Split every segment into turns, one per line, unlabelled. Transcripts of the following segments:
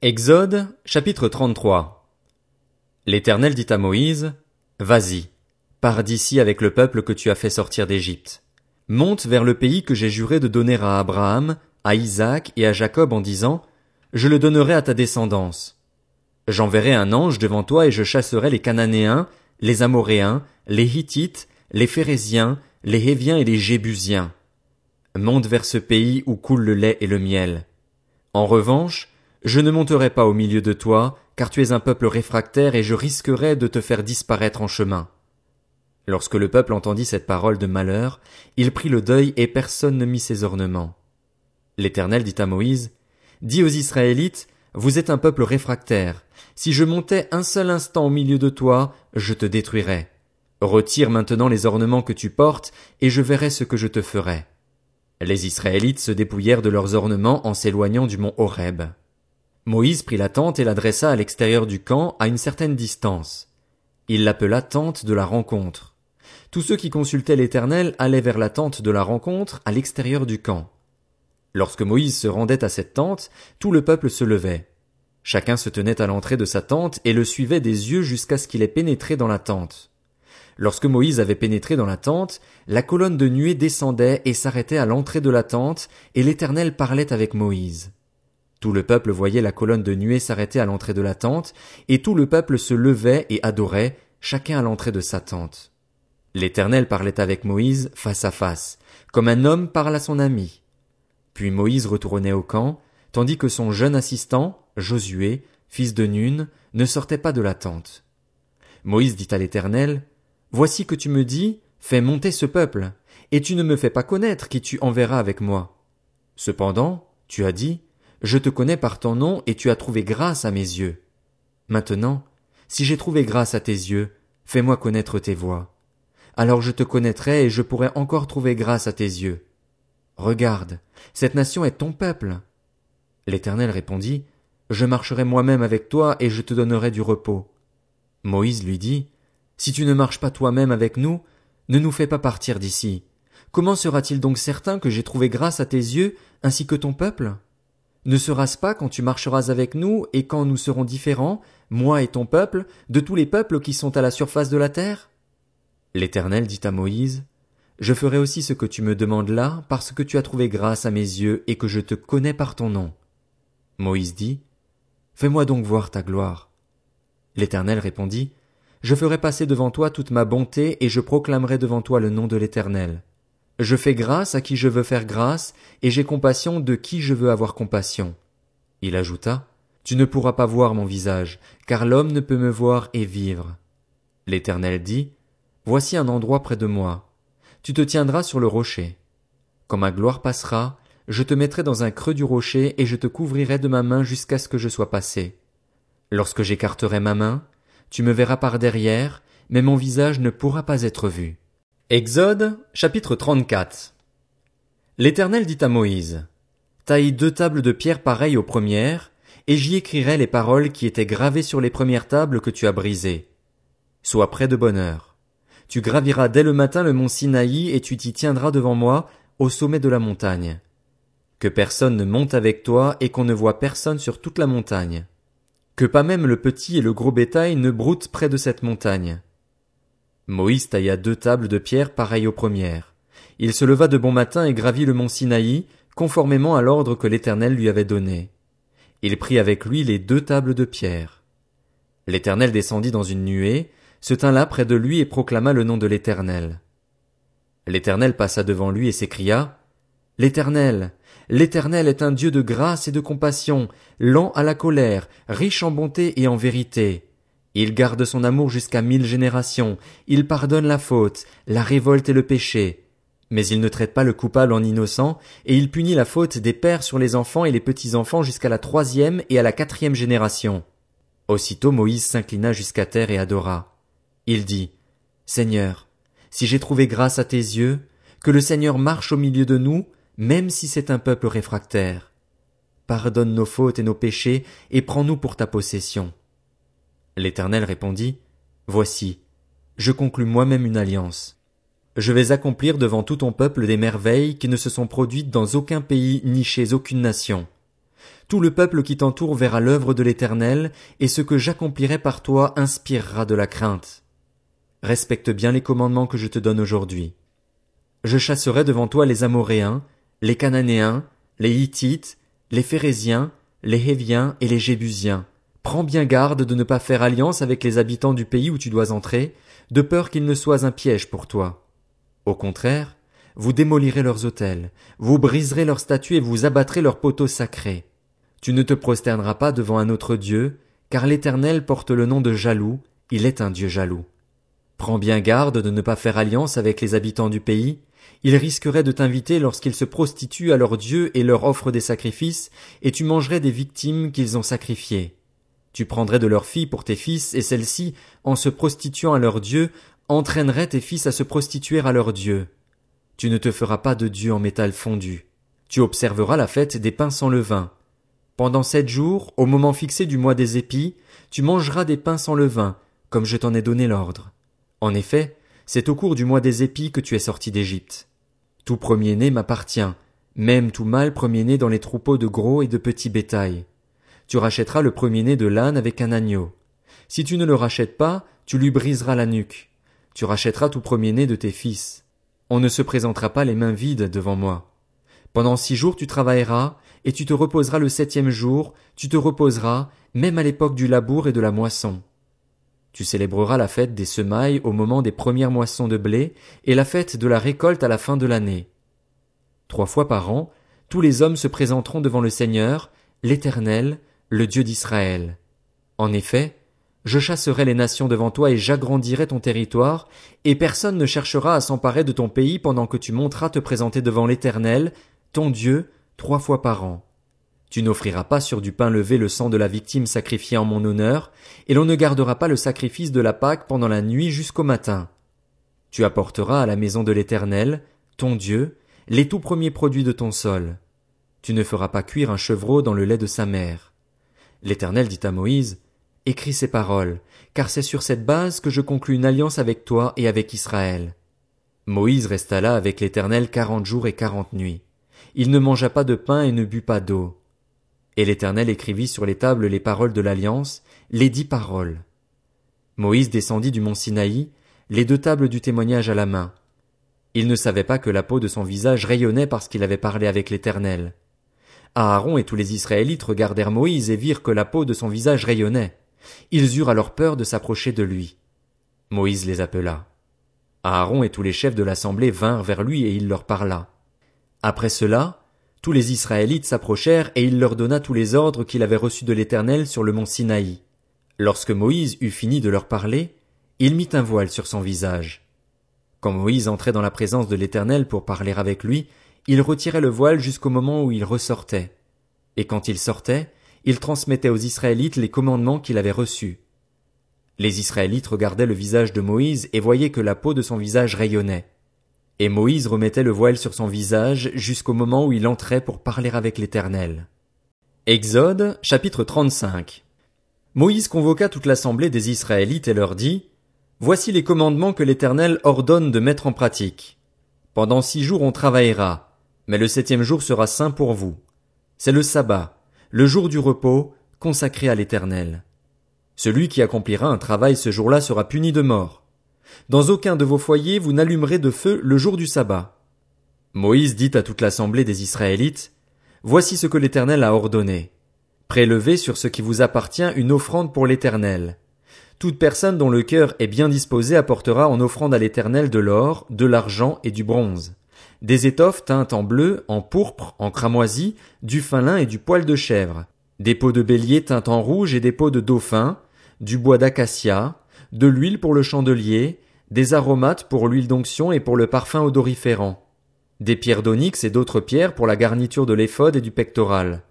Exode, chapitre 33 L'Éternel dit à Moïse, Vas-y, pars d'ici avec le peuple que tu as fait sortir d'Égypte. Monte vers le pays que j'ai juré de donner à Abraham, à Isaac et à Jacob en disant, Je le donnerai à ta descendance. J'enverrai un ange devant toi et je chasserai les Cananéens, les Amoréens, les Hittites, les Phérésiens, les Héviens et les Jébusiens. Monte vers ce pays où coule le lait et le miel. En revanche, je ne monterai pas au milieu de toi, car tu es un peuple réfractaire et je risquerai de te faire disparaître en chemin. Lorsque le peuple entendit cette parole de malheur, il prit le deuil et personne ne mit ses ornements. L'Éternel dit à Moïse, Dis aux Israélites, vous êtes un peuple réfractaire. Si je montais un seul instant au milieu de toi, je te détruirais. Retire maintenant les ornements que tu portes, et je verrai ce que je te ferai. Les Israélites se dépouillèrent de leurs ornements en s'éloignant du mont Horeb. Moïse prit la tente et la dressa à l'extérieur du camp à une certaine distance. Il l'appela tente de la rencontre. Tous ceux qui consultaient l'Éternel allaient vers la tente de la rencontre à l'extérieur du camp. Lorsque Moïse se rendait à cette tente, tout le peuple se levait. Chacun se tenait à l'entrée de sa tente et le suivait des yeux jusqu'à ce qu'il ait pénétré dans la tente. Lorsque Moïse avait pénétré dans la tente, la colonne de nuée descendait et s'arrêtait à l'entrée de la tente, et l'Éternel parlait avec Moïse. Tout le peuple voyait la colonne de nuée s'arrêter à l'entrée de la tente, et tout le peuple se levait et adorait, chacun à l'entrée de sa tente. L'Éternel parlait avec Moïse face à face, comme un homme parle à son ami. Puis Moïse retournait au camp, tandis que son jeune assistant, Josué, fils de Nun, ne sortait pas de la tente. Moïse dit à l'Éternel, Voici que tu me dis, fais monter ce peuple, et tu ne me fais pas connaître qui tu enverras avec moi. Cependant, tu as dit, Je te connais par ton nom et tu as trouvé grâce à mes yeux. Maintenant, si j'ai trouvé grâce à tes yeux, fais-moi connaître tes voies. Alors je te connaîtrai et je pourrai encore trouver grâce à tes yeux. Regarde, cette nation est ton peuple. L'Éternel répondit, Je marcherai moi-même avec toi et je te donnerai du repos. Moïse lui dit, si tu ne marches pas toi-même avec nous, ne nous fais pas partir d'ici. Comment sera-t-il donc certain que j'ai trouvé grâce à tes yeux, ainsi que ton peuple? Ne sera-ce pas quand tu marcheras avec nous et quand nous serons différents, moi et ton peuple, de tous les peuples qui sont à la surface de la terre? L'Éternel dit à Moïse, Je ferai aussi ce que tu me demandes là, parce que tu as trouvé grâce à mes yeux et que je te connais par ton nom. Moïse dit, Fais-moi donc voir ta gloire. L'Éternel répondit, je ferai passer devant toi toute ma bonté et je proclamerai devant toi le nom de l'Éternel. Je fais grâce à qui je veux faire grâce, et j'ai compassion de qui je veux avoir compassion. Il ajouta, Tu ne pourras pas voir mon visage, car l'homme ne peut me voir et vivre. L'Éternel dit, Voici un endroit près de moi. Tu te tiendras sur le rocher. Quand ma gloire passera, je te mettrai dans un creux du rocher et je te couvrirai de ma main jusqu'à ce que je sois passé. Lorsque j'écarterai ma main, tu me verras par derrière, mais mon visage ne pourra pas être vu. Exode, chapitre 34. L'Éternel dit à Moïse, Taille deux tables de pierre pareilles aux premières, et j'y écrirai les paroles qui étaient gravées sur les premières tables que tu as brisées. Sois près de bonne heure. Tu graviras dès le matin le mont Sinaï et tu t'y tiendras devant moi, au sommet de la montagne. Que personne ne monte avec toi et qu'on ne voit personne sur toute la montagne que pas même le petit et le gros bétail ne broutent près de cette montagne. Moïse tailla deux tables de pierre pareilles aux premières. Il se leva de bon matin et gravit le mont Sinaï, conformément à l'ordre que l'Éternel lui avait donné. Il prit avec lui les deux tables de pierre. L'Éternel descendit dans une nuée, se tint là près de lui et proclama le nom de l'Éternel. L'Éternel passa devant lui et s'écria, L'Éternel, l'Éternel est un Dieu de grâce et de compassion, lent à la colère, riche en bonté et en vérité. Il garde son amour jusqu'à mille générations, il pardonne la faute, la révolte et le péché. Mais il ne traite pas le coupable en innocent, et il punit la faute des pères sur les enfants et les petits-enfants jusqu'à la troisième et à la quatrième génération. Aussitôt Moïse s'inclina jusqu'à terre et adora. Il dit, Seigneur, si j'ai trouvé grâce à tes yeux, que le Seigneur marche au milieu de nous, même si c'est un peuple réfractaire. Pardonne nos fautes et nos péchés, et prends-nous pour ta possession. L'Éternel répondit, Voici, je conclus moi-même une alliance. Je vais accomplir devant tout ton peuple des merveilles qui ne se sont produites dans aucun pays ni chez aucune nation. Tout le peuple qui t'entoure verra l'œuvre de l'Éternel, et ce que j'accomplirai par toi inspirera de la crainte. Respecte bien les commandements que je te donne aujourd'hui. Je chasserai devant toi les Amoréens, les Cananéens, les Hittites, les Phérésiens, les Héviens et les Jébusiens. Prends bien garde de ne pas faire alliance avec les habitants du pays où tu dois entrer, de peur qu'ils ne soient un piège pour toi. Au contraire, vous démolirez leurs autels, vous briserez leurs statues et vous abattrez leurs poteaux sacrés. Tu ne te prosterneras pas devant un autre Dieu, car l'Éternel porte le nom de jaloux, il est un Dieu jaloux. Prends bien garde de ne pas faire alliance avec les habitants du pays, ils risqueraient de t'inviter lorsqu'ils se prostituent à leurs dieux et leur offrent des sacrifices, et tu mangerais des victimes qu'ils ont sacrifiées. Tu prendrais de leurs filles pour tes fils, et celles-ci, en se prostituant à leurs dieux, entraîneraient tes fils à se prostituer à leurs dieux. Tu ne te feras pas de dieu en métal fondu. Tu observeras la fête des pains sans levain. Pendant sept jours, au moment fixé du mois des épis, tu mangeras des pains sans levain, comme je t'en ai donné l'ordre. En effet, c'est au cours du mois des épis que tu es sorti d'Égypte. Tout premier-né m'appartient, même tout mâle premier-né dans les troupeaux de gros et de petits bétail tu rachèteras le premier-né de l'âne avec un agneau. Si tu ne le rachètes pas, tu lui briseras la nuque. Tu rachèteras tout premier-né de tes fils. On ne se présentera pas les mains vides devant moi. Pendant six jours tu travailleras, et tu te reposeras le septième jour, tu te reposeras, même à l'époque du labour et de la moisson. Tu célébreras la fête des semailles au moment des premières moissons de blé, et la fête de la récolte à la fin de l'année. Trois fois par an, tous les hommes se présenteront devant le Seigneur, l'Éternel, le Dieu d'Israël. En effet, je chasserai les nations devant toi et j'agrandirai ton territoire, et personne ne cherchera à s'emparer de ton pays pendant que tu monteras te présenter devant l'Éternel, ton Dieu, trois fois par an. Tu n'offriras pas sur du pain levé le sang de la victime sacrifiée en mon honneur, et l'on ne gardera pas le sacrifice de la Pâque pendant la nuit jusqu'au matin. Tu apporteras à la maison de l'Éternel, ton Dieu, les tout premiers produits de ton sol. Tu ne feras pas cuire un chevreau dans le lait de sa mère. L'Éternel dit à Moïse, Écris ces paroles, car c'est sur cette base que je conclus une alliance avec toi et avec Israël. Moïse resta là avec l'Éternel quarante jours et quarante nuits. Il ne mangea pas de pain et ne but pas d'eau. Et l'Éternel écrivit sur les tables les paroles de l'alliance, les dix paroles. Moïse descendit du mont Sinaï, les deux tables du témoignage à la main. Il ne savait pas que la peau de son visage rayonnait parce qu'il avait parlé avec l'Éternel. Aaron et tous les Israélites regardèrent Moïse et virent que la peau de son visage rayonnait. Ils eurent alors peur de s'approcher de lui. Moïse les appela. Aaron et tous les chefs de l'assemblée vinrent vers lui et il leur parla. Après cela, tous les Israélites s'approchèrent et il leur donna tous les ordres qu'il avait reçus de l'Éternel sur le mont Sinaï. Lorsque Moïse eut fini de leur parler, il mit un voile sur son visage. Quand Moïse entrait dans la présence de l'Éternel pour parler avec lui, il retirait le voile jusqu'au moment où il ressortait. Et quand il sortait, il transmettait aux Israélites les commandements qu'il avait reçus. Les Israélites regardaient le visage de Moïse et voyaient que la peau de son visage rayonnait. Et Moïse remettait le voile sur son visage jusqu'au moment où il entrait pour parler avec l'Éternel. Exode, chapitre 35. Moïse convoqua toute l'assemblée des Israélites et leur dit, Voici les commandements que l'Éternel ordonne de mettre en pratique. Pendant six jours on travaillera, mais le septième jour sera saint pour vous. C'est le sabbat, le jour du repos, consacré à l'Éternel. Celui qui accomplira un travail ce jour-là sera puni de mort. Dans aucun de vos foyers vous n'allumerez de feu le jour du sabbat. Moïse dit à toute l'assemblée des Israélites, Voici ce que l'Éternel a ordonné. Prélevez sur ce qui vous appartient une offrande pour l'Éternel. Toute personne dont le cœur est bien disposé apportera en offrande à l'Éternel de l'or, de l'argent et du bronze des étoffes teintes en bleu, en pourpre, en cramoisi, du fin lin et du poil de chèvre, des peaux de bélier teintes en rouge et des peaux de dauphin, du bois d'acacia, de l'huile pour le chandelier, des aromates pour l'huile d'onction et pour le parfum odoriférant, des pierres d'onyx et d'autres pierres pour la garniture de l'éphode et du pectoral.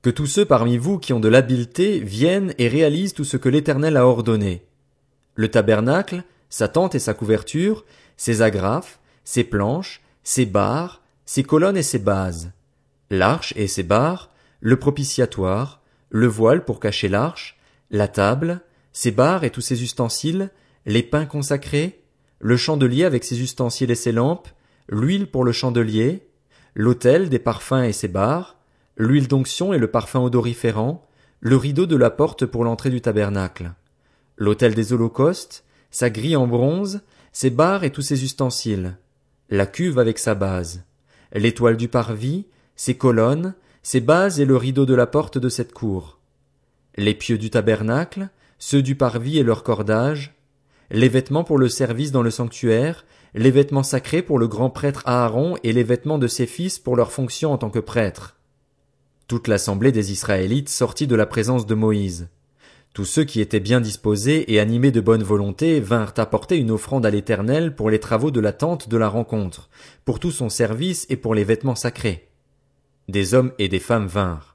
Que tous ceux parmi vous qui ont de l'habileté viennent et réalisent tout ce que l'Éternel a ordonné. Le tabernacle, sa tente et sa couverture, ses agrafes, ses planches, ses barres, ses colonnes et ses bases, l'arche et ses barres, le propitiatoire, le voile pour cacher l'arche, la table, ses barres et tous ses ustensiles, les pains consacrés, le chandelier avec ses ustensiles et ses lampes, l'huile pour le chandelier, l'autel des parfums et ses barres, l'huile d'onction et le parfum odoriférant, le rideau de la porte pour l'entrée du tabernacle, l'autel des holocaustes, sa grille en bronze, ses barres et tous ses ustensiles, la cuve avec sa base, l'étoile du parvis, ses colonnes, ses bases et le rideau de la porte de cette cour, les pieux du tabernacle, ceux du parvis et leurs cordages, les vêtements pour le service dans le sanctuaire, les vêtements sacrés pour le grand prêtre Aaron et les vêtements de ses fils pour leur fonction en tant que prêtres. Toute l'assemblée des Israélites sortit de la présence de Moïse. Tous ceux qui étaient bien disposés et animés de bonne volonté vinrent apporter une offrande à l'Éternel pour les travaux de la tente de la rencontre, pour tout son service et pour les vêtements sacrés. Des hommes et des femmes vinrent.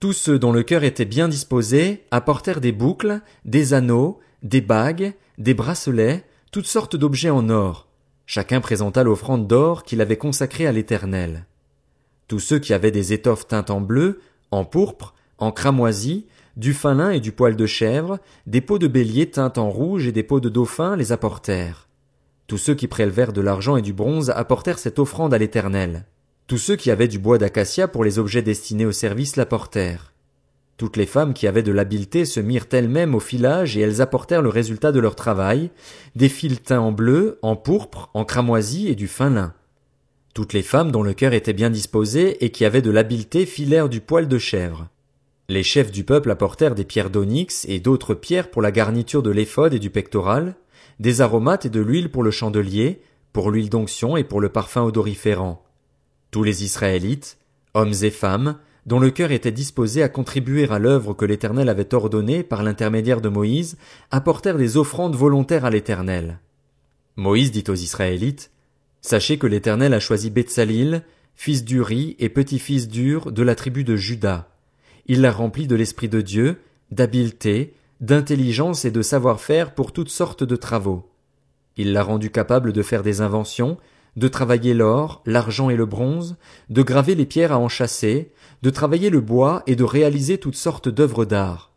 Tous ceux dont le cœur était bien disposé apportèrent des boucles, des anneaux, des bagues, des bracelets, toutes sortes d'objets en or. Chacun présenta l'offrande d'or qu'il avait consacrée à l'Éternel. Tous ceux qui avaient des étoffes teintes en bleu, en pourpre, en cramoisi, du fin lin et du poil de chèvre, des peaux de bélier teintes en rouge et des peaux de dauphin les apportèrent. Tous ceux qui prélevèrent de l'argent et du bronze apportèrent cette offrande à l'Éternel. Tous ceux qui avaient du bois d'acacia pour les objets destinés au service l'apportèrent. Toutes les femmes qui avaient de l'habileté se mirent elles-mêmes au filage et elles apportèrent le résultat de leur travail, des fils teints en bleu, en pourpre, en cramoisi et du fin lin. Toutes les femmes dont le cœur était bien disposé et qui avaient de l'habileté filèrent du poil de chèvre. Les chefs du peuple apportèrent des pierres d'onyx et d'autres pierres pour la garniture de l'éphod et du pectoral, des aromates et de l'huile pour le chandelier, pour l'huile d'onction et pour le parfum odoriférant. Tous les Israélites, hommes et femmes, dont le cœur était disposé à contribuer à l'œuvre que l'Éternel avait ordonnée par l'intermédiaire de Moïse, apportèrent des offrandes volontaires à l'Éternel. Moïse dit aux Israélites, Sachez que l'Éternel a choisi Betsalil, fils d'Uri et petit-fils d'Ur de la tribu de Juda, il l'a rempli de l'Esprit de Dieu, d'habileté, d'intelligence et de savoir-faire pour toutes sortes de travaux. Il l'a rendu capable de faire des inventions, de travailler l'or, l'argent et le bronze, de graver les pierres à enchâsser, de travailler le bois et de réaliser toutes sortes d'œuvres d'art.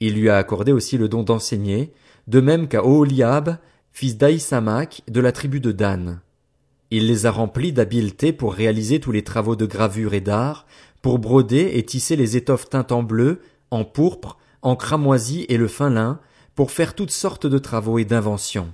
Il lui a accordé aussi le don d'enseigner, de même qu'à Oholiab, fils d'Aïsamak, de la tribu de Dan. Il les a remplis d'habileté pour réaliser tous les travaux de gravure et d'art, pour broder et tisser les étoffes teintes en bleu, en pourpre, en cramoisi et le fin lin, pour faire toutes sortes de travaux et d'inventions.